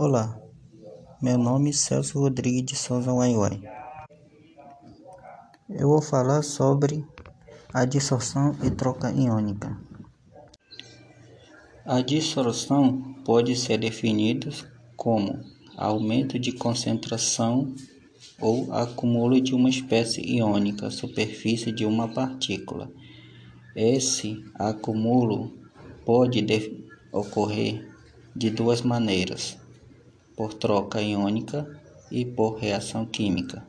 Olá, meu nome é Celso Rodrigues de Souza Waiwai. Eu vou falar sobre a dissorção e troca iônica. A dissorção pode ser definida como aumento de concentração ou acúmulo de uma espécie iônica à superfície de uma partícula. Esse acúmulo pode ocorrer de duas maneiras por troca iônica e por reação química.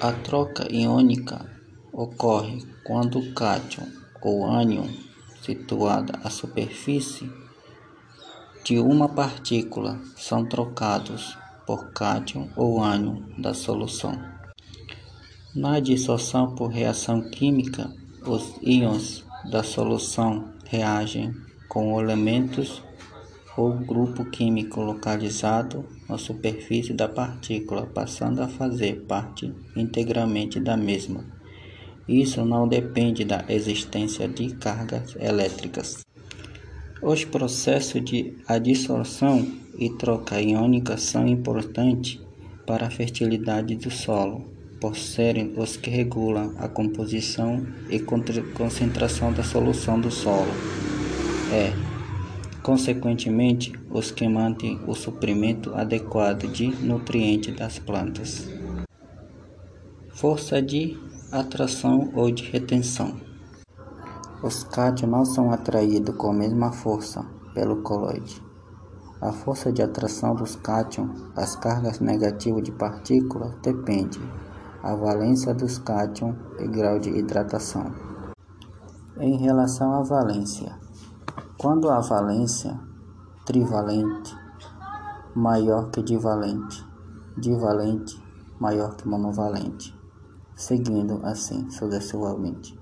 A troca iônica ocorre quando o cátion ou ânion situado à superfície de uma partícula são trocados por cátion ou ânion da solução. Na dissolução por reação química, os íons da solução reagem com elementos ou grupo químico localizado na superfície da partícula, passando a fazer parte integralmente da mesma. Isso não depende da existência de cargas elétricas. Os processos de adsorção e troca iônica são importantes para a fertilidade do solo, por serem os que regulam a composição e concentração da solução do solo. É consequentemente, os que mantêm o suprimento adequado de nutrientes das plantas. Força de atração ou de retenção. Os cátions não são atraídos com a mesma força pelo coloide. A força de atração dos cátions às cargas negativas de partículas depende da valência dos cátions e grau de hidratação. Em relação à valência, quando a valência trivalente maior que divalente, divalente maior que monovalente, seguindo assim sucessivamente.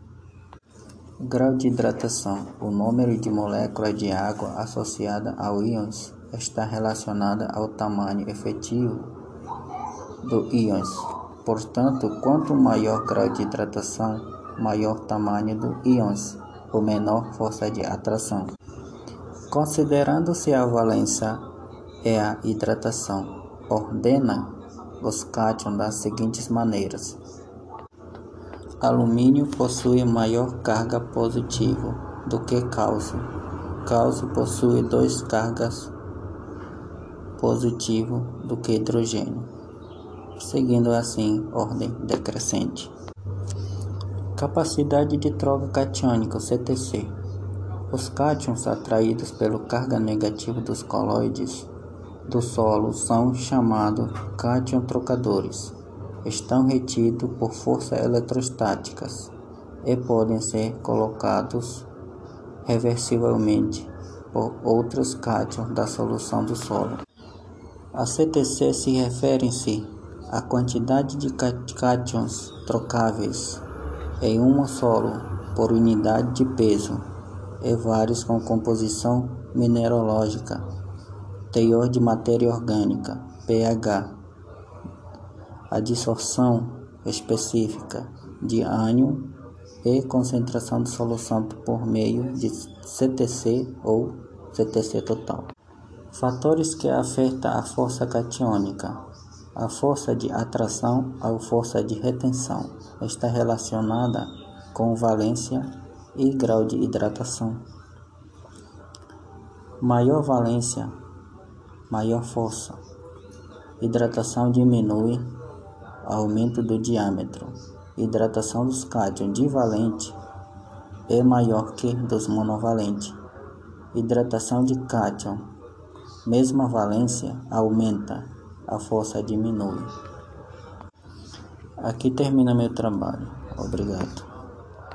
Grau de hidratação: o número de moléculas de água associada ao íons está relacionado ao tamanho efetivo do íons. Portanto, quanto maior grau de hidratação, maior tamanho do íons, ou menor força de atração. Considerando-se a valência e a hidratação, ordena os cátions das seguintes maneiras. Alumínio possui maior carga positiva do que cálcio. Cálcio possui duas cargas positivas do que hidrogênio, seguindo assim ordem decrescente. Capacidade de troca catiônica, CTC. Os cátions atraídos pela carga negativa dos coloides do solo são chamados cátion trocadores. Estão retidos por forças eletrostáticas e podem ser colocados reversivelmente por outros cátions da solução do solo. A CTC se refere-se à quantidade de cátions trocáveis em um solo por unidade de peso e vários com composição mineralógica, teor de matéria orgânica, pH, a dissorção específica de ânion e concentração de solução por meio de CTC ou CTC total. Fatores que afetam a força catiônica. A força de atração ou força de retenção está relacionada com valência e grau de hidratação. Maior valência, maior força. Hidratação diminui, aumento do diâmetro. Hidratação dos cátions divalente é maior que dos monovalentes. Hidratação de cátion, mesma valência, aumenta, a força diminui. Aqui termina meu trabalho. Obrigado.